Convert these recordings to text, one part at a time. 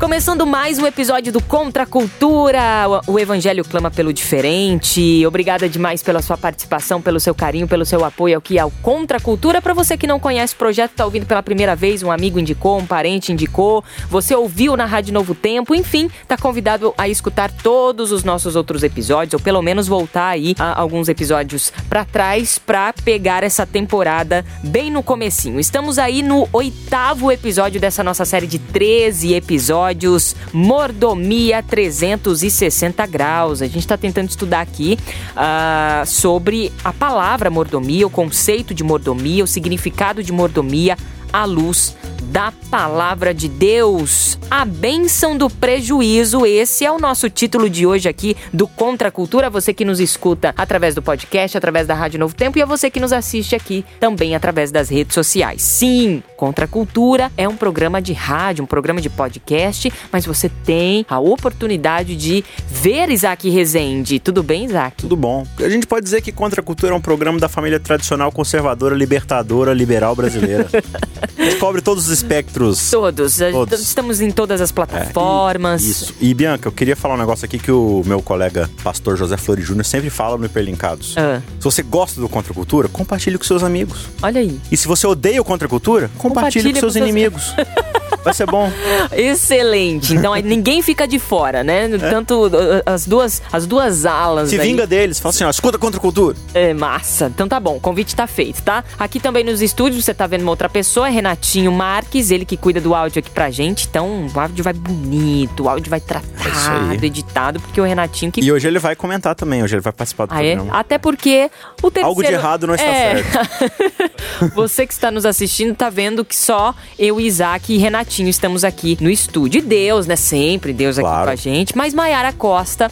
Começando mais um episódio do Contra a Cultura. O Evangelho clama pelo diferente. Obrigada demais pela sua participação, pelo seu carinho, pelo seu apoio aqui ao Contra a Cultura. Para você que não conhece o projeto, está ouvindo pela primeira vez, um amigo indicou, um parente indicou, você ouviu na Rádio Novo Tempo, enfim, está convidado a escutar todos os nossos outros episódios, ou pelo menos voltar aí alguns episódios para trás para pegar essa temporada bem no comecinho. Estamos aí no oitavo episódio dessa nossa série de 13 episódios episódios Mordomia 360 Graus. A gente está tentando estudar aqui uh, sobre a palavra mordomia, o conceito de mordomia, o significado de mordomia à luz da palavra de Deus. A bênção do prejuízo, esse é o nosso título de hoje aqui do Contra a Cultura. Você que nos escuta através do podcast, através da Rádio Novo Tempo e a você que nos assiste aqui também através das redes sociais. Sim, Contra a Cultura é um programa de rádio, um programa de podcast, mas você tem a oportunidade de ver Isaac Rezende. Tudo bem, Isaac? Tudo bom. A gente pode dizer que Contra a Cultura é um programa da família tradicional conservadora, libertadora, liberal brasileira. a gente cobre todos os espectros. Todos. Todos. Estamos em todas as plataformas. É, e, isso. E Bianca, eu queria falar um negócio aqui que o meu colega pastor José Flori Júnior sempre fala no Hiperlinkados. Ah. Se você gosta do Contra Cultura, compartilhe com seus amigos. Olha aí. E se você odeia o Contra Cultura, compartilhe, compartilhe com seus com inimigos. Vai ser bom. Excelente. Então ninguém fica de fora, né? É. Tanto as duas, as duas alas. Se aí. vinga deles, fala assim, ó, escuta contra a cultura. É massa. Então tá bom, o convite tá feito, tá? Aqui também nos estúdios você tá vendo uma outra pessoa, é Renatinho Marques, ele que cuida do áudio aqui pra gente. Então o áudio vai bonito, o áudio vai tratado, é editado, porque o Renatinho que. E hoje ele vai comentar também, hoje ele vai participar do ah, programa. É? Até porque o terceiro. Algo de errado não está é... certo. você que está nos assistindo tá vendo que só eu, Isaac e Renatinho estamos aqui no estúdio. E Deus, né? Sempre Deus aqui claro. com a gente. Mas Maiara Costa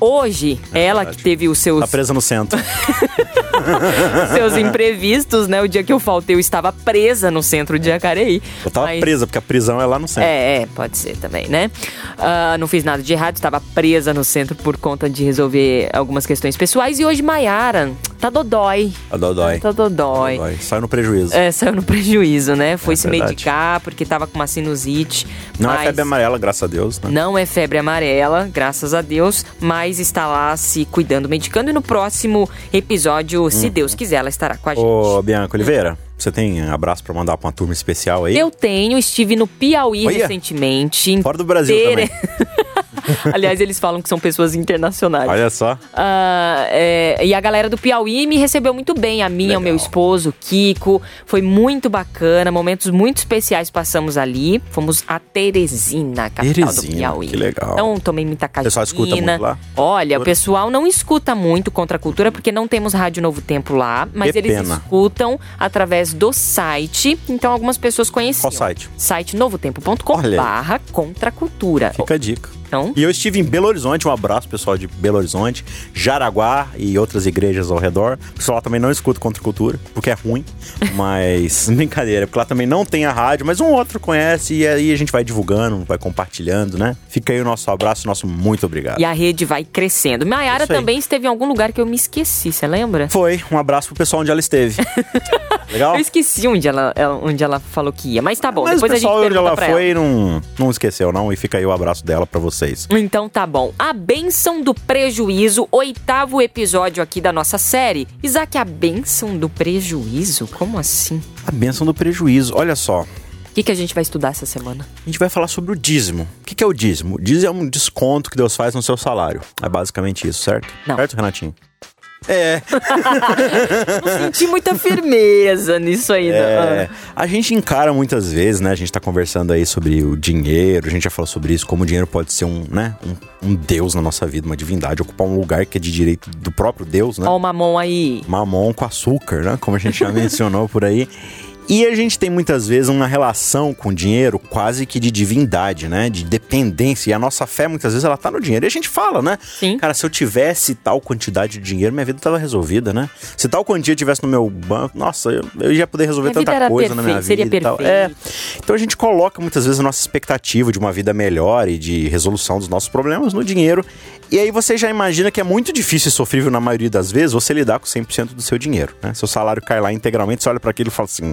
Hoje, é ela verdade. que teve os seus. Tá presa no centro. seus imprevistos, né? O dia que eu faltei, eu estava presa no centro de Jacareí. Eu tava Mas... presa, porque a prisão é lá no centro. É, é pode ser também, né? Uh, não fiz nada de errado, estava presa no centro por conta de resolver algumas questões pessoais. E hoje, Maiara, tá dodói. Tá dodói. Tá dodói. dodói. Saiu no prejuízo. É, saiu no prejuízo, né? Foi é, se verdade. medicar porque tava com uma sinusite. Não é febre amarela, graças a Deus, né? Não é febre amarela, graças a Deus, mas está lá se cuidando, medicando. E no próximo episódio, se Deus quiser, ela estará com a gente. Ô, Bianca Oliveira. Você tem abraço para mandar pra uma turma especial aí? Eu tenho, estive no Piauí Olha, recentemente. Fora do Brasil também. Aliás, eles falam que são pessoas internacionais. Olha só. Uh, é, e a galera do Piauí me recebeu muito bem. A minha, Legal. o meu esposo, Kiko. Foi muito bacana. Momentos muito especiais passamos ali. Fomos a Teresina, capital Teresina, do Piauí. Que legal. Então, tomei muita caixinha. O pessoal escuta muito lá? Olha, o pessoal não escuta muito contra a cultura, porque não temos Rádio Novo Tempo lá. Mas que eles pena. escutam através do site. Então, algumas pessoas conheciam. Qual site? Site novotempo.com barra contra cultura. Fica a dica. Então... E eu estive em Belo Horizonte, um abraço pessoal de Belo Horizonte, Jaraguá e outras igrejas ao redor. O pessoal também não escuta contra cultura, porque é ruim, mas brincadeira, porque lá também não tem a rádio, mas um outro conhece e aí a gente vai divulgando, vai compartilhando, né? Fica aí o nosso abraço, nosso muito obrigado. E a rede vai crescendo. Maiara também esteve em algum lugar que eu me esqueci, você lembra? Foi, um abraço pro pessoal onde ela esteve. Legal? Eu esqueci onde ela, onde ela falou que ia, mas tá bom. Mas depois o pessoal a gente onde ela foi ela. Não, não esqueceu não e fica aí o abraço dela para vocês. Então tá bom. A benção do prejuízo, oitavo episódio aqui da nossa série. Isaac, a benção do prejuízo? Como assim? A benção do prejuízo, olha só. O que, que a gente vai estudar essa semana? A gente vai falar sobre o dízimo. O que, que é o dízimo? O dízimo é um desconto que Deus faz no seu salário. É basicamente isso, certo? Não. Certo, Renatinho? É. não senti muita firmeza nisso aí. É, a gente encara muitas vezes, né? A gente tá conversando aí sobre o dinheiro, a gente já falou sobre isso, como o dinheiro pode ser um, né? Um, um deus na nossa vida, uma divindade, ocupar um lugar que é de direito do próprio Deus, né? Ó o mamon aí. Mamon com açúcar, né? Como a gente já mencionou por aí. E a gente tem muitas vezes uma relação com o dinheiro quase que de divindade, né? De dependência. E a nossa fé muitas vezes ela tá no dinheiro. E a gente fala, né? Sim. Cara, se eu tivesse tal quantidade de dinheiro, minha vida tava resolvida, né? Se tal quantia tivesse no meu banco, nossa, eu, eu ia poder resolver Minha tanta coisa na minha vida. seria e tal. perfeita. É. Então a gente coloca muitas vezes a nossa expectativa de uma vida melhor e de resolução dos nossos problemas no dinheiro. E aí você já imagina que é muito difícil e sofrível na maioria das vezes você lidar com 100% do seu dinheiro, né? Seu salário cai lá integralmente, você olha para aquilo e fala assim: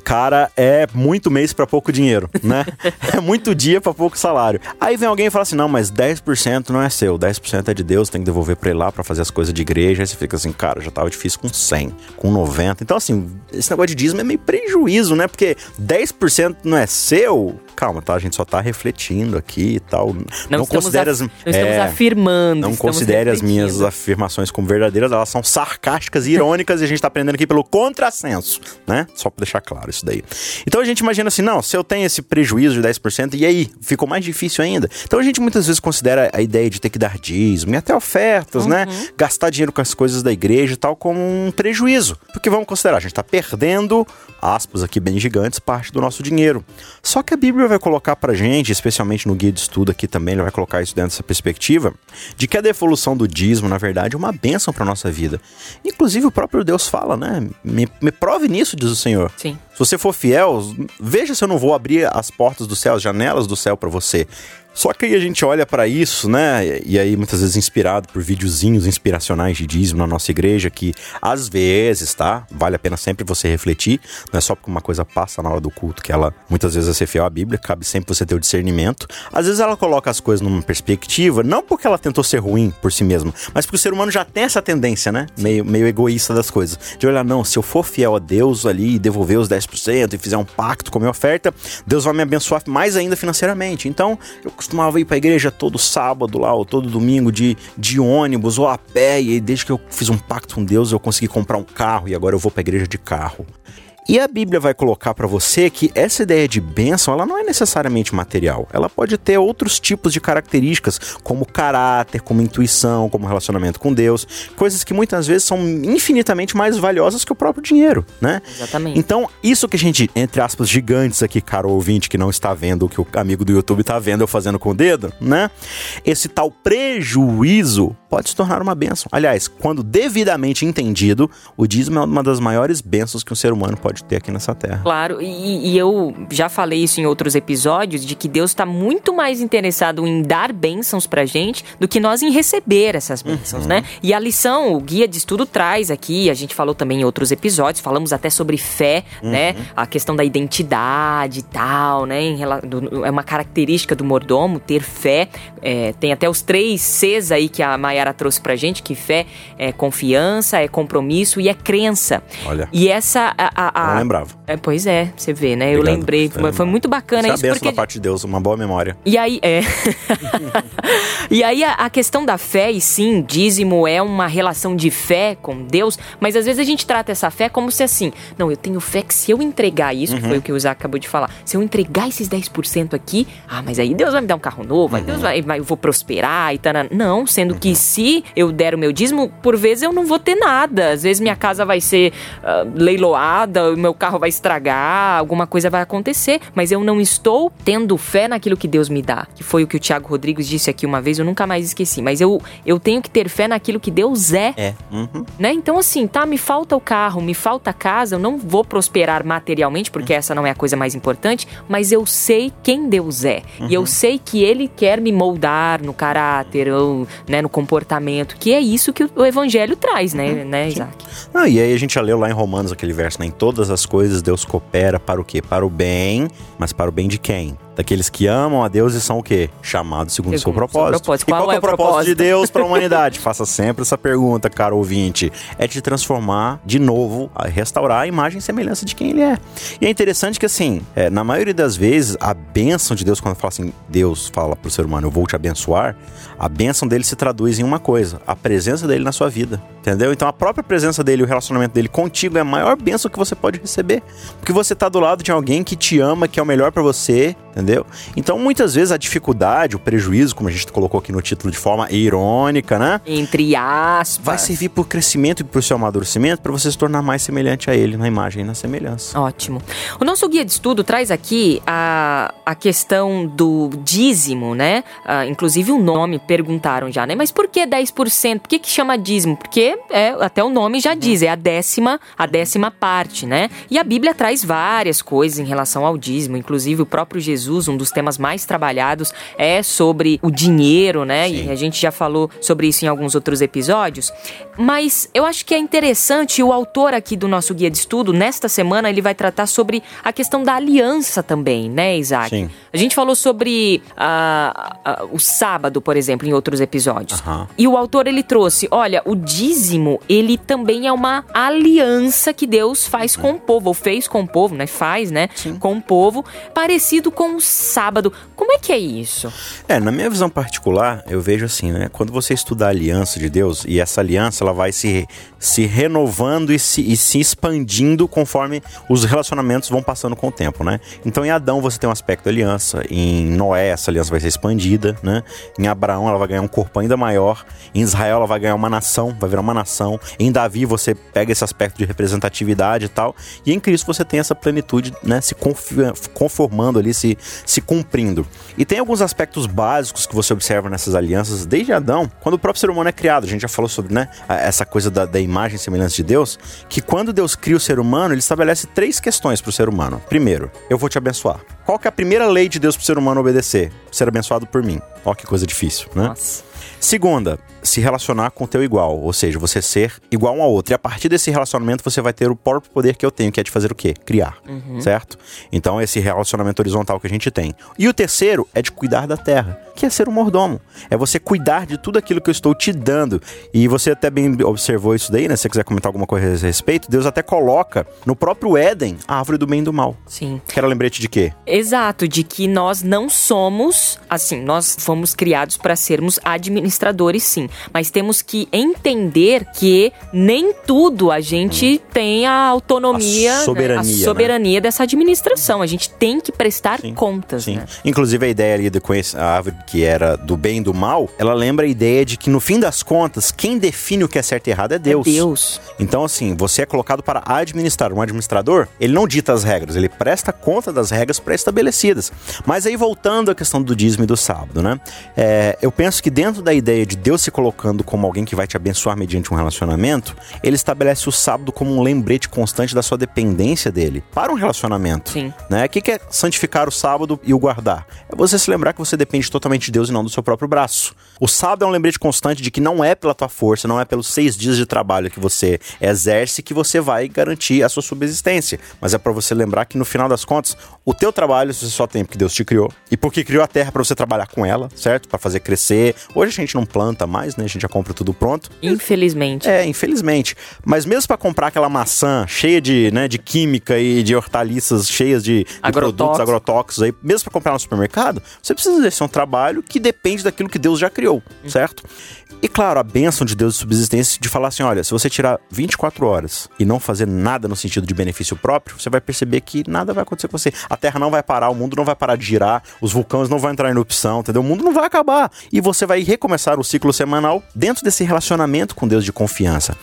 cara, é muito mês para pouco dinheiro, né? é muito dia para pouco salário. Aí vem alguém e fala assim: "Não, mas 10% não é seu, 10% é de Deus, tem que devolver para ele lá para fazer as coisas de igreja". Aí você fica assim: "Cara, já tava difícil com 100, com 90". Então assim, esse negócio de dízimo é meio prejuízo, né? Porque 10% não é seu, calma, tá? A gente só tá refletindo aqui e tal. Não, Não, estamos, considere as, não é, afirmando. não considere as minhas afirmações como verdadeiras, elas são sarcásticas e irônicas e a gente tá aprendendo aqui pelo contrassenso, né? Só pra deixar claro isso daí. Então a gente imagina assim, não, se eu tenho esse prejuízo de 10%, e aí? Ficou mais difícil ainda. Então a gente muitas vezes considera a ideia de ter que dar dízimo e até ofertas, né? Gastar dinheiro com as coisas da igreja e tal como um prejuízo. Porque vamos considerar, a gente tá perdendo, aspas aqui bem gigantes, parte do nosso dinheiro. Só que a Bíblia vai colocar pra gente, especialmente no guia de estudo aqui também, ele vai colocar isso dentro dessa perspectiva, de que a devolução do dízimo, na verdade, é uma bênção pra nossa vida. Inclusive o próprio Deus fala, né? Me, me prove nisso, diz o Senhor. Sim. Se você for fiel, veja se eu não vou abrir as portas do céu, as janelas do céu pra você. Só que aí a gente olha pra isso, né? E aí muitas vezes inspirado por videozinhos inspiracionais de dízimo na nossa igreja que às vezes, tá? Vale a pena sempre você refletir, não é só porque uma coisa passa na hora do culto que ela muitas vezes é ser fiel à Bíblia, cabe sempre você ter o discernimento. Às vezes ela coloca as coisas numa perspectiva, não porque ela tentou ser ruim por si mesma, mas porque o ser humano já tem essa tendência, né? Meio, meio egoísta das coisas. De olhar, não, se eu for fiel a Deus ali e devolver os 10% e fizer um pacto com a minha oferta, Deus vai me abençoar mais ainda financeiramente. Então, eu costumava ir pra igreja todo sábado lá, ou todo domingo de, de ônibus ou a pé, e desde que eu fiz um pacto com Deus, eu consegui comprar um carro e agora eu vou pra igreja de carro. E a Bíblia vai colocar para você que essa ideia de bênção, ela não é necessariamente material. Ela pode ter outros tipos de características, como caráter, como intuição, como relacionamento com Deus, coisas que muitas vezes são infinitamente mais valiosas que o próprio dinheiro, né? Exatamente. Então, isso que a gente, entre aspas, gigantes aqui, caro ouvinte, que não está vendo o que o amigo do YouTube está vendo eu fazendo com o dedo, né? Esse tal prejuízo pode se tornar uma bênção. Aliás, quando devidamente entendido, o dízimo é uma das maiores bênçãos que um ser humano pode ter aqui nessa terra. Claro, e, e eu já falei isso em outros episódios, de que Deus está muito mais interessado em dar bênçãos pra gente do que nós em receber essas bênçãos, né? E a lição, o guia de estudo traz aqui, a gente falou também em outros episódios, falamos até sobre fé, né? A questão da identidade e tal, né? Em do- é uma característica do mordomo ter fé. É, tem até os três Cs aí que a Mayara trouxe pra gente, que fé é confiança, é compromisso e é crença. Olha. E essa... A, a- a- Não lembrava. é, pois é, você vê, né? eu Obrigado. lembrei, foi, foi muito bacana Isso é porque... da parte de Deus, uma boa memória. E aí, é. e aí, a, a questão da fé, e sim, dízimo é uma relação de fé com Deus, mas às vezes a gente trata essa fé como se assim, não, eu tenho fé que se eu entregar isso, que foi o que o Isaac acabou de falar, se eu entregar esses 10% aqui, ah, mas aí Deus vai me dar um carro novo, aí Deus vai, vai, eu vou prosperar e tal. Não, sendo que se eu der o meu dízimo, por vezes eu não vou ter nada. Às vezes minha casa vai ser ah, leiloada, o meu carro vai estragar, alguma coisa vai acontecer, mas eu não estou tendo fé naquilo que Deus me dá. Que foi o que o Tiago Rodrigues disse aqui uma vez, eu nunca mais esqueci. Mas eu, eu tenho que ter fé naquilo que Deus é, É. Uhum. né? Então, assim, tá, me falta o carro, me falta a casa, eu não vou prosperar materialmente, porque essa não é a coisa mais importante, mas eu sei quem Deus é. E eu sei que Ele quer me moldar no caráter, ou, né, no comportamento, que é isso que o Evangelho traz, né, né Isaac? Ah, e aí a gente já leu lá em Romanos aquele verso, né? Em todas as coisas Deus coopera para o quê? Para o bem, mas para o bem de quem? Daqueles que amam a Deus e são o quê? Chamados segundo o seu o propósito. propósito. E qual, Qual que é é o o propósito de propósito? Deus para a humanidade? Faça sempre essa pergunta, caro ouvinte. É te transformar de novo, a restaurar a imagem e semelhança de quem ele é. E é interessante que, assim, é, na maioria das vezes, a bênção de Deus, quando fala assim, Deus fala pro ser humano, eu vou te abençoar, a bênção dele se traduz em uma coisa, a presença dele na sua vida. Entendeu? Então a própria presença dele, o relacionamento dele contigo é a maior bênção que você pode receber. Porque você tá do lado de alguém que te ama, que é o melhor para você, entendeu? Então muitas vezes a dificuldade, o prejuízo, como a gente colocou aqui no título de forma irônica, né? Entre aspas. Vai servir por crescimento e pro seu amadurecimento para você se tornar mais semelhante a ele na imagem e na semelhança. Ótimo. O nosso guia de estudo traz aqui a, a questão do dízimo, né? Ah, inclusive o nome perguntaram já, né? Mas por que 10%? Por que, que chama dízimo? Porque é, até o nome já diz, é a décima, a décima parte, né? E a Bíblia traz várias coisas em relação ao dízimo, inclusive o próprio Jesus, um dos temas mais trabalhados é sobre o dinheiro, né? Sim. E a gente já falou sobre isso em alguns outros episódios. Mas eu acho que é interessante o autor aqui do nosso guia de estudo, nesta semana, ele vai tratar sobre a questão da aliança também, né, Isaac? Sim. A gente falou sobre uh, uh, o sábado, por exemplo, em outros episódios. Uhum. E o autor ele trouxe, olha, o dízimo ele também é uma aliança que Deus faz com o povo, ou fez com o povo, né? Faz, né? Sim. Com o povo, parecido com o sábado. Como é que é isso? É, na minha visão particular, eu vejo assim, né? Quando você estuda a aliança de Deus, e essa aliança ela vai se, se renovando e se, e se expandindo conforme os relacionamentos vão passando com o tempo, né? Então em Adão você tem um aspecto de aliança, em Noé essa aliança vai ser expandida, né? Em Abraão ela vai ganhar um corpo ainda maior, em Israel ela vai ganhar uma nação, vai virar uma nação. Em Davi você pega esse aspecto de representatividade e tal. E em Cristo você tem essa plenitude, né? Se conformando ali, se, se cumprindo. E tem alguns aspectos básicos que você observa nessas alianças desde Adão, quando o próprio ser humano é criado. A gente já falou sobre, né? Essa coisa da, da imagem e semelhança de Deus. Que quando Deus cria o ser humano, ele estabelece três questões para o ser humano. Primeiro, eu vou te abençoar. Qual que é a primeira lei de Deus para o ser humano obedecer? Ser abençoado por mim. Ó, que coisa difícil, né? Nossa. Segunda, se relacionar com o teu igual, ou seja, você ser igual um ao outro. E a partir desse relacionamento você vai ter o próprio poder que eu tenho, que é de fazer o quê? Criar, uhum. certo? Então esse relacionamento horizontal que a gente tem. E o terceiro é de cuidar da terra, que é ser um mordomo. É você cuidar de tudo aquilo que eu estou te dando. E você até bem observou isso daí, né? Se você quiser comentar alguma coisa a respeito, Deus até coloca no próprio Éden a árvore do bem e do mal. Sim. Que era lembrete de quê? Exato, de que nós não somos, assim, nós fomos criados para sermos administradores, sim, mas temos que entender que nem tudo a gente hum. tem a autonomia, a soberania, né? a soberania né? dessa administração. A gente tem que prestar sim, contas. Sim. Né? Inclusive a ideia ali de conhecer a árvore que era do bem e do mal, ela lembra a ideia de que no fim das contas, quem define o que é certo e errado é Deus. É Deus. Então, assim, você é colocado para administrar. Um administrador, ele não dita as regras, ele presta conta das regras pré-estabelecidas. Mas aí, voltando à questão do dízimo e do sábado, né? É, eu penso que dentro da ideia de Deus se colocando como alguém que vai te abençoar mediante um relacionamento, ele estabelece o sábado como um lembrete constante da sua dependência dele para um relacionamento. Sim. Né? O que é santificar o sábado e o guardar? É você se lembrar que você depende totalmente de Deus e não do seu próprio braço. O sábado é um lembrete constante de que não é pela tua força, não é pelos seis dias de trabalho que você exerce que você vai garantir a sua subsistência. Mas é para você lembrar que no final das contas, o teu trabalho você só tem porque Deus te criou e porque criou a terra para você trabalhar com ela, certo? Para fazer crescer. Hoje a gente não planta mais, né? A gente já compra tudo pronto. Infelizmente. É, infelizmente. Mas mesmo para comprar aquela maçã cheia de, né, de química e de hortaliças cheias de, de produtos agrotóxicos aí, mesmo para comprar no supermercado, você precisa exercer um trabalho que depende daquilo que Deus já criou, certo? E claro, a bênção de Deus de subsistência de falar assim: olha, se você tirar 24 horas e não fazer nada no sentido de benefício próprio, você vai perceber que nada vai acontecer com você. A Terra não vai parar, o mundo não vai parar de girar, os vulcões não vão entrar em erupção, entendeu? O mundo não vai acabar. E você vai recomeçar o ciclo semanal dentro desse relacionamento com Deus de confiança.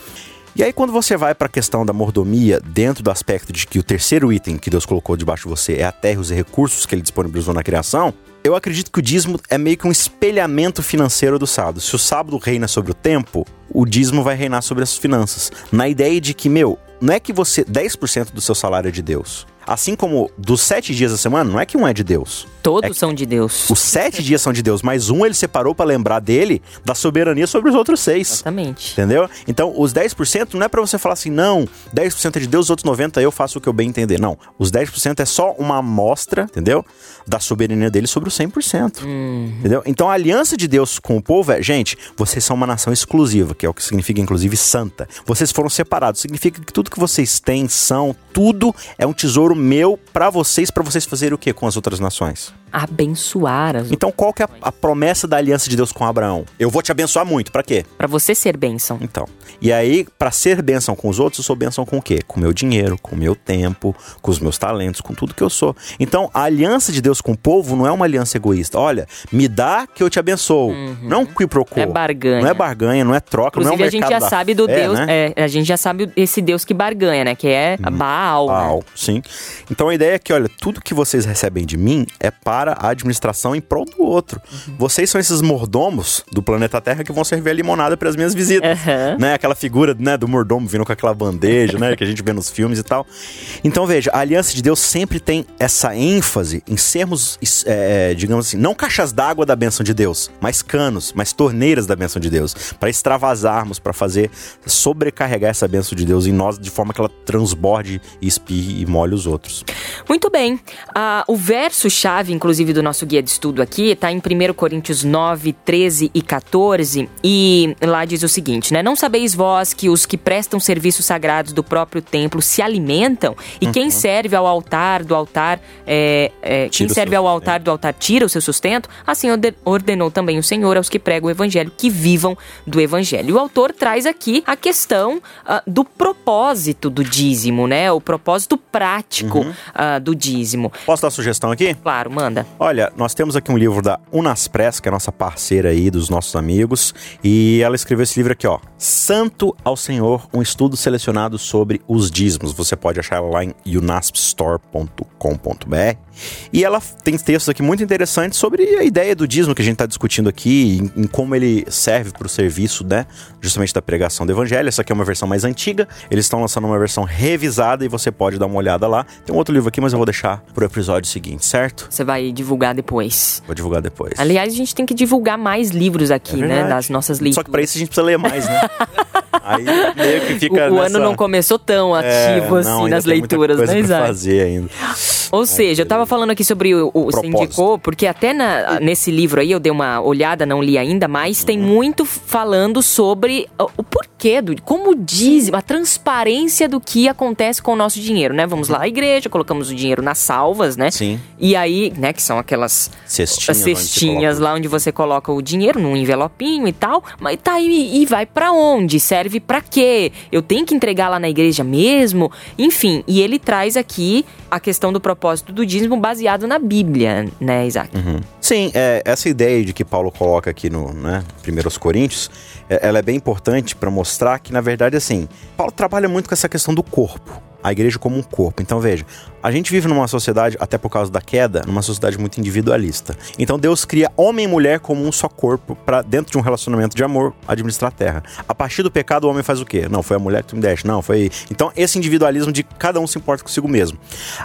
E aí, quando você vai para a questão da mordomia, dentro do aspecto de que o terceiro item que Deus colocou debaixo de você é a terra e os recursos que ele disponibilizou na criação, eu acredito que o dízimo é meio que um espelhamento financeiro do sábado. Se o sábado reina sobre o tempo, o dízimo vai reinar sobre as finanças. Na ideia de que, meu, não é que você 10% do seu salário é de Deus. Assim como dos sete dias da semana, não é que um é de Deus. Todos é são de Deus. Os sete dias são de Deus, mas um ele separou para lembrar dele da soberania sobre os outros seis. Exatamente. Entendeu? Então, os 10% não é para você falar assim, não, 10% é de Deus, os outros 90% eu faço o que eu bem entender. Não. Os 10% é só uma amostra, entendeu? Da soberania dele sobre os 100%. Hum. Entendeu? Então, a aliança de Deus com o povo é, gente, vocês são uma nação exclusiva, que é o que significa, inclusive, santa. Vocês foram separados. Significa que tudo que vocês têm, são, tudo é um tesouro meu para vocês, para vocês fazerem o que com as outras nações? Abençoar as Então, qual que é a, a promessa da aliança de Deus com Abraão? Eu vou te abençoar muito. Pra quê? Pra você ser bênção. Então. E aí, pra ser bênção com os outros, eu sou bênção com o quê? Com o meu dinheiro, com o meu tempo, com os meus talentos, com tudo que eu sou. Então, a aliança de Deus com o povo não é uma aliança egoísta. Olha, me dá que eu te abençoo. Não é um qui pro quo. Não é barganha. Não é barganha, não é troca, Inclusive, não é um a gente mercado já sabe do fé, Deus. né? É, a gente já sabe esse Deus que barganha, né? Que é Baal. né? Baal, sim. Então a ideia é que, olha, tudo que vocês recebem de mim é para a administração em prol do outro. Uhum. Vocês são esses mordomos do planeta Terra que vão servir a limonada para as minhas visitas. Aham. Né? Aquela figura né, do mordomo vindo com aquela bandeja, né? Que a gente vê nos filmes e tal. Então, veja, a aliança de Deus sempre tem essa ênfase em sermos, é, digamos assim, não caixas d'água da bênção de Deus, mas canos, mas torneiras da bênção de Deus. Para extravasarmos, para fazer sobrecarregar essa bênção de Deus em nós de forma que ela transborde espirre e molhe os outros. Muito bem. Ah, o verso-chave, inclusive, do nosso guia de estudo aqui, está em 1 Coríntios 9, 13 e 14. E lá diz o seguinte, né? Não sabeis vós que os que prestam serviços sagrados do próprio templo se alimentam? E Uhum. quem serve ao altar do altar, é, é, quem serve ao altar do altar tira o seu sustento? Assim orde- ordenou também o Senhor aos que pregam o evangelho, que vivam do evangelho. E o autor traz aqui a questão ah, do propósito do dízimo, né? O propósito prático Uhum. ah, do dízimo. Posso dar sugestão aqui? Claro, manda. Olha, nós temos aqui um livro da Unaspress, que é a nossa parceira aí dos nossos amigos, e ela escreveu esse livro aqui, ó, Santo ao Senhor, um estudo selecionado sobre os dízimos. Você pode achar ela lá em unaspstore.com.br. E ela tem textos aqui muito interessantes sobre a ideia do dízimo que a gente está discutindo aqui, em, em como ele serve para o serviço, né, justamente da pregação do evangelho. Essa aqui é uma versão mais antiga, eles estão lançando uma versão revisada e você pode dar uma olhada lá. Tem um outro livro aqui, mas eu vou deixar pro episódio seguinte, certo? Você vai divulgar depois. Vou divulgar depois. Aliás, a gente tem que divulgar mais livros aqui, É né? Das nossas leituras. Só que pra isso a gente precisa ler mais, né? Aí meio que O, fica o nessa... ano não começou tão É, ativo assim não, nas tem muita leituras, coisa né, fazer ainda. Ou seja, eu tava falando aqui sobre o, o você indicou, porque até na- nesse livro aí eu dei uma olhada, não li ainda, mas Uhum. tem muito falando sobre o, o porquê do como diz a transparência do que acontece com o nosso dinheiro, né? Vamos lá à igreja, colocamos o dinheiro nas salvas, né? Sim. E aí, né, que são aquelas Cestinhas. as onde lá onde você coloca o dinheiro num envelopinho e tal, mas tá aí e vai pra onde? Serve pra quê? Eu tenho que entregar lá na igreja mesmo? Enfim, e ele traz aqui a questão do propósito do dízimo baseado na Bíblia, né, Isaac? Uhum. Sim, é, essa ideia de que Paulo coloca aqui no né, 1 Coríntios, é, ela é bem importante para mostrar que, na verdade, assim, Paulo trabalha muito com essa questão do corpo. A igreja como um corpo. Então, veja, a gente vive numa sociedade, até por causa da queda, numa sociedade muito individualista. Então, Deus cria homem e mulher como um só corpo para dentro de um relacionamento de amor, administrar a terra. A partir do pecado, o homem faz o quê? Não, foi a mulher que tu me deste. Não, foi. Então, esse individualismo de cada um se importa consigo mesmo.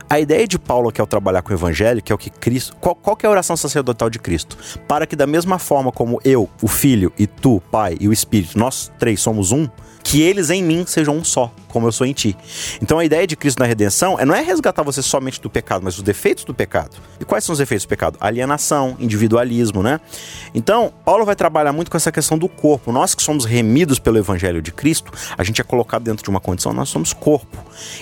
A ideia de Paulo que é o trabalhar com o evangelho, que é o que Cristo. Qual, qual que é a oração sacerdotal de Cristo? Para que, da mesma forma como eu, o Filho, e tu, Pai, e o Espírito, nós três somos um, que eles em mim sejam um só, como eu sou em ti. Então a ideia de Cristo na redenção é não é resgatar você somente do pecado, mas os defeitos do pecado. E quais são os defeitos do pecado? Alienação, individualismo, né? Então, Paulo vai trabalhar muito com essa questão do corpo. Nós que somos remidos pelo evangelho de Cristo, a gente é colocado dentro de uma condição, nós somos corpo.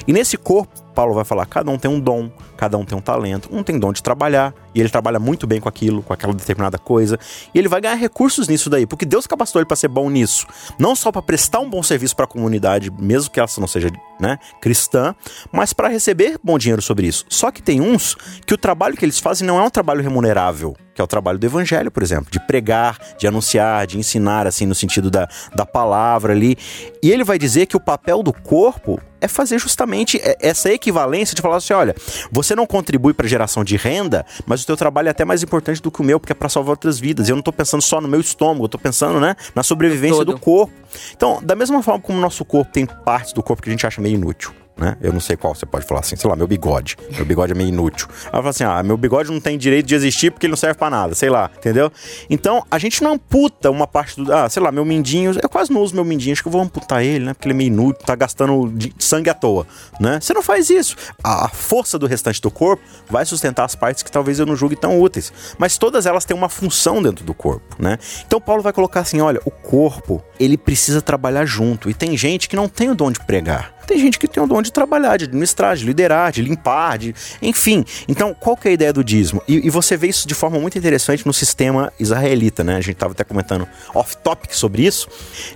E nesse corpo, Paulo vai falar, cada um tem um dom, cada um tem um talento, um tem dom de trabalhar, e ele trabalha muito bem com aquilo, com aquela determinada coisa, e ele vai ganhar recursos nisso daí, porque Deus capacitou ele para ser bom nisso, não só para prestar um bom serviço para a comunidade, mesmo que ela não seja, né, cristã, mas para receber bom dinheiro sobre isso. Só que tem uns que o trabalho que eles fazem não é um trabalho remunerável, que é o trabalho do evangelho, por exemplo, de pregar, de anunciar, de ensinar, assim, no sentido da, da palavra ali. E ele vai dizer que o papel do corpo é fazer justamente essa equivalência de falar assim: olha, você não contribui para geração de renda, mas o teu trabalho é até mais importante do que o meu, porque é para salvar outras vidas. E eu não estou pensando só no meu estômago, eu estou pensando, né, na sobrevivência do corpo. Então, da mesma forma como o nosso corpo tem partes do corpo que a gente acha meio inútil. Né? Eu não sei qual você pode falar assim, sei lá, meu bigode. Meu bigode é meio inútil. Aí fala assim: ah, meu bigode não tem direito de existir porque ele não serve pra nada, sei lá, entendeu? Então, a gente não amputa uma parte do. Ah, sei lá, meu mindinho. Eu quase não uso meu mindinho, acho que eu vou amputar ele, né? Porque ele é meio inútil, tá gastando sangue à toa, né? Você não faz isso. A força do restante do corpo vai sustentar as partes que talvez eu não julgue tão úteis. Mas todas elas têm uma função dentro do corpo, né? Então, Paulo vai colocar assim: olha, o corpo, ele precisa trabalhar junto. E tem gente que não tem o dom de pregar. Tem gente que tem o dom de trabalhar, de administrar, de liderar, de limpar, de. Enfim. Então, qual que é a ideia do dízimo? E, e você vê isso de forma muito interessante no sistema israelita, né? A gente estava até comentando off-topic sobre isso,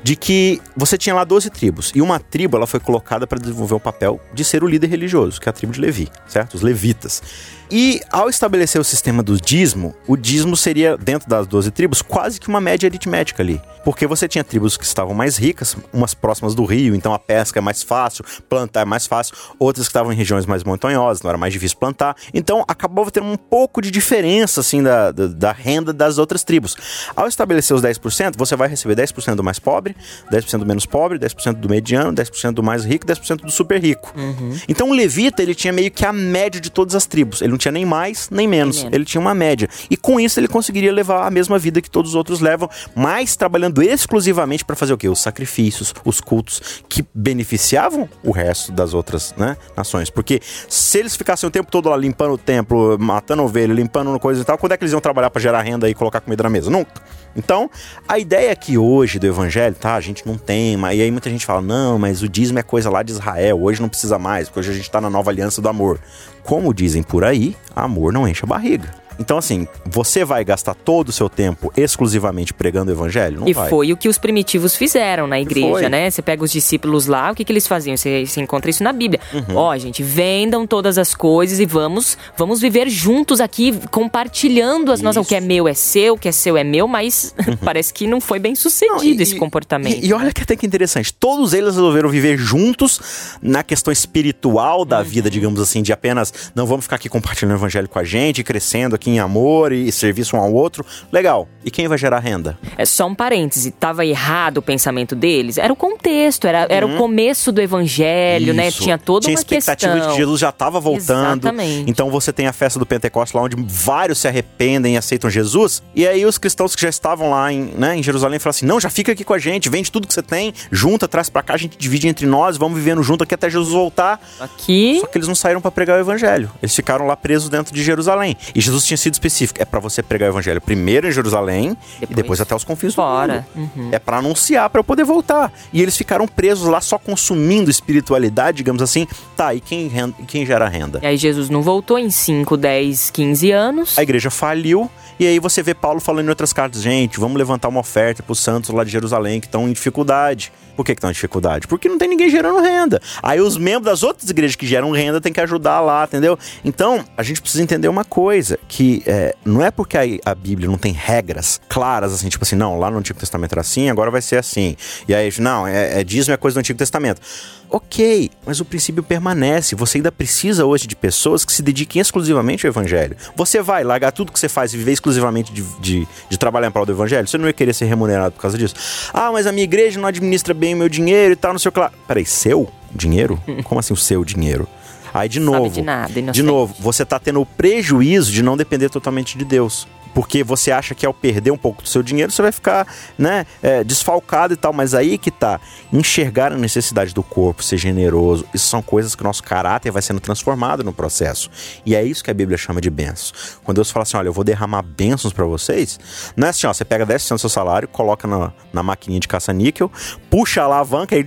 de que você tinha lá 12 tribos. E uma tribo ela foi colocada para desenvolver o papel de ser o líder religioso, que é a tribo de Levi, certo? Os levitas. E ao estabelecer o sistema do dízimo, o dízimo seria, dentro das 12 tribos, quase que uma média aritmética ali. Porque você tinha tribos que estavam mais ricas, umas próximas do rio, então a pesca é mais fácil, plantar é mais fácil, outras que estavam em regiões mais montanhosas, não era mais difícil plantar. Então acabava tendo um pouco de diferença assim da, da, da renda das outras tribos. Ao estabelecer os 10%, você vai receber 10% do mais pobre, 10% do menos pobre, 10% do mediano, 10% do mais rico, 10% do super rico. Uhum. Então o levita, ele tinha meio que a média de todas as tribos. Ele não tinha nem mais nem menos. nem menos. Ele tinha uma média. E com isso ele conseguiria levar a mesma vida que todos os outros levam, mas trabalhando exclusivamente para fazer o quê? Os sacrifícios, os cultos que beneficiavam o resto das outras né, nações. Porque se eles ficassem o tempo todo lá limpando o templo, matando ovelha, limpando coisas e tal, quando é que eles iam trabalhar para gerar renda e colocar comida na mesa? Nunca. Então, a ideia aqui hoje do evangelho, tá? A gente não tem, mas e aí muita gente fala: "Não, mas o dízimo é coisa lá de Israel, hoje não precisa mais, porque hoje a gente tá na nova aliança do amor". Como dizem por aí, amor não enche a barriga. Então, assim, você vai gastar todo o seu tempo exclusivamente pregando o evangelho? Não e vai. foi o que os primitivos fizeram na igreja, né? Você pega os discípulos lá, o que, que eles faziam? Você, você encontra isso na Bíblia. Uhum. Ó, uhum. oh, gente, vendam todas as coisas e vamos vamos viver juntos aqui, compartilhando as isso. nossas. O que é meu é seu, o que é seu é meu, mas uhum. parece que não foi bem sucedido não, e, esse comportamento. E, e, olha que até que interessante. Todos eles resolveram viver juntos na questão espiritual da uhum. vida, digamos assim, de apenas não vamos ficar aqui compartilhando o evangelho com a gente, crescendo aqui em amor e serviço um ao outro. Legal. E quem vai gerar renda? É só um parêntese. Tava errado o pensamento deles? Era o contexto, era, era o uhum. começo do evangelho, né? Isso. né? Tinha toda Tinha uma expectativa de que Jesus já estava voltando. Exatamente. Então você tem a festa do Pentecostes lá onde vários se arrependem e aceitam Jesus. E aí os cristãos que já estavam lá em, né, em Jerusalém falam assim: "Não, já fica aqui com a gente, vende tudo que você tem, junta, traz para cá, a gente divide entre nós, vamos vivendo junto aqui até Jesus voltar". Aqui. Só que eles não saíram para pregar o evangelho. Eles ficaram lá presos dentro de Jerusalém. E Jesus tinha sido específico. É para você pregar o evangelho primeiro em Jerusalém depois, e depois até os confins fora. do mundo. Uhum. É para anunciar para eu poder voltar. E eles ficaram presos lá só consumindo espiritualidade, digamos assim. Tá, e quem, renda, quem gera renda? E aí Jesus não voltou em 5, 10, 15 anos. A igreja faliu. E aí você vê Paulo falando em outras cartas, gente, vamos levantar uma oferta para os santos lá de Jerusalém que estão em dificuldade. Por que estão em dificuldade? Porque não tem ninguém gerando renda. Aí os membros das outras igrejas que geram renda têm que ajudar lá, entendeu? Então, a gente precisa entender uma coisa, que é, não é porque a, a, Bíblia não tem regras claras, assim, tipo assim, não, lá no Antigo Testamento era assim, agora vai ser assim. E aí, não, é, é dízimo é coisa do Antigo Testamento. Ok, mas o princípio permanece. Você ainda precisa hoje de pessoas que se dediquem exclusivamente ao evangelho. Você vai largar tudo que você faz e viver exclusivamente de, de, de trabalhar em prol do evangelho? Você não ia querer ser remunerado por causa disso? Ah, mas a minha igreja não administra bem o meu dinheiro e tal, não sei o que lá. Peraí, seu dinheiro? Como assim o seu dinheiro? Aí de novo, de, nada, de novo, você está tendo o prejuízo de não depender totalmente de Deus porque você acha que ao perder um pouco do seu dinheiro você vai ficar né, é, desfalcado e tal, mas aí que tá. Enxergar a necessidade do corpo, ser generoso, isso são coisas que o nosso caráter vai sendo transformado no processo. E é isso que a Bíblia chama de bênçãos. Quando Deus fala assim: olha, eu vou derramar bênçãos para vocês, não é assim, ó, você pega 10% do seu salário, coloca na, na maquininha de caça-níquel, puxa a alavanca e.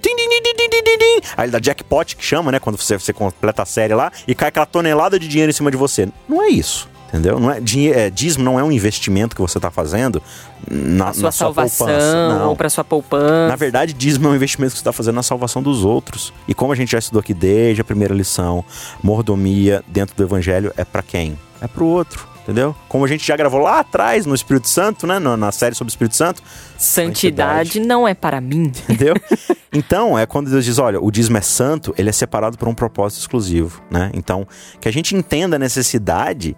Aí dá jackpot, que chama, né? Quando você, você completa a série lá, e cai aquela tonelada de dinheiro em cima de você. Não é isso. Entendeu? Não é, é, dízimo não é um investimento que você está fazendo na, sua na salvação sua poupança. ou para sua poupança. Na verdade, dízimo é um investimento que você está fazendo na salvação dos outros. E como a gente já estudou aqui desde a primeira lição, mordomia dentro do evangelho é para quem? É para o outro entendeu? Como a gente já gravou lá atrás no Espírito Santo, né? Na série sobre o Espírito Santo. Santidade, santidade. não é para mim. Entendeu? então, é quando Deus diz: olha, o dízimo é santo, ele é separado por um propósito exclusivo, né? Então, que a gente entenda a necessidade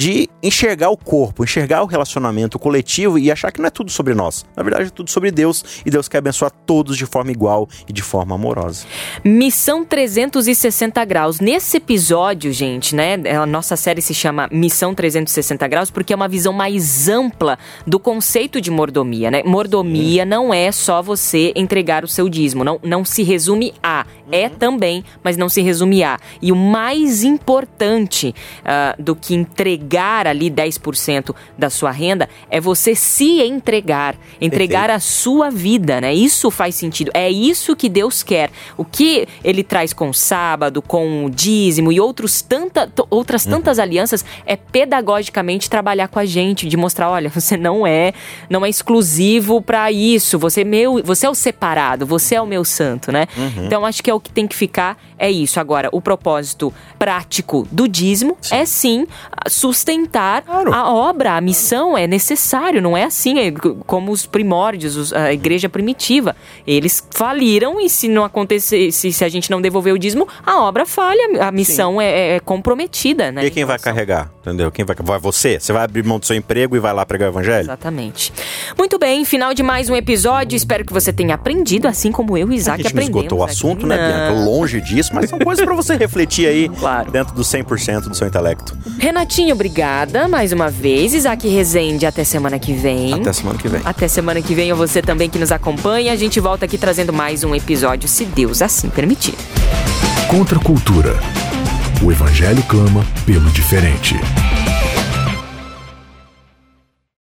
de enxergar o corpo, enxergar o relacionamento coletivo e achar que não é tudo sobre nós. Na verdade, é tudo sobre Deus e Deus quer abençoar todos de forma igual e de forma amorosa. Missão 360 graus. Nesse episódio, gente, né? A nossa série se chama Missão 360 graus porque é uma visão mais ampla do conceito de mordomia, né? Mordomia hum. não é só você entregar o seu dízimo, não, não se resume a É também, mas não se resume a. E o mais importante uh, do que entregar ali 10% da sua renda é você se entregar. Entregar Perfeito. a sua vida, né? Isso faz sentido. É isso que Deus quer. O que ele traz com o sábado, com o dízimo e outros tanta, outras uhum. tantas uhum. alianças é pedagogicamente trabalhar com a gente, de mostrar, olha, você não é, não é exclusivo para isso. Você é meu, você é o separado, você é o meu santo, né? Uhum. Então acho que é o que tem que ficar é isso. Agora, o propósito prático do dízimo sim. é sim sustentar claro. a obra, a missão é necessário, não é assim é como os primórdios, a igreja primitiva. Eles faliram e se não acontecesse, se a gente não devolver o dízimo, a obra falha, a missão é, é, comprometida, né? E quem vai carregar, entendeu? Quem vai, vai você? Você vai abrir mão do seu emprego e vai lá pregar o evangelho? Exatamente. Muito bem, final de mais um episódio. Espero que você tenha aprendido, assim como eu e Isaac aprendemos. A gente esgotou o assunto, aqui. né, Bianca? Longe disso, mas são coisas para você refletir aí claro. dentro do 100% do seu intelecto. Renatinho, obrigada mais uma vez. Isaac Rezende, até semana que vem. Até semana que vem. Até semana que vem, a você também que nos acompanha. A gente volta aqui trazendo mais um episódio, se Deus assim permitir. Contra a cultura. O Evangelho clama pelo diferente.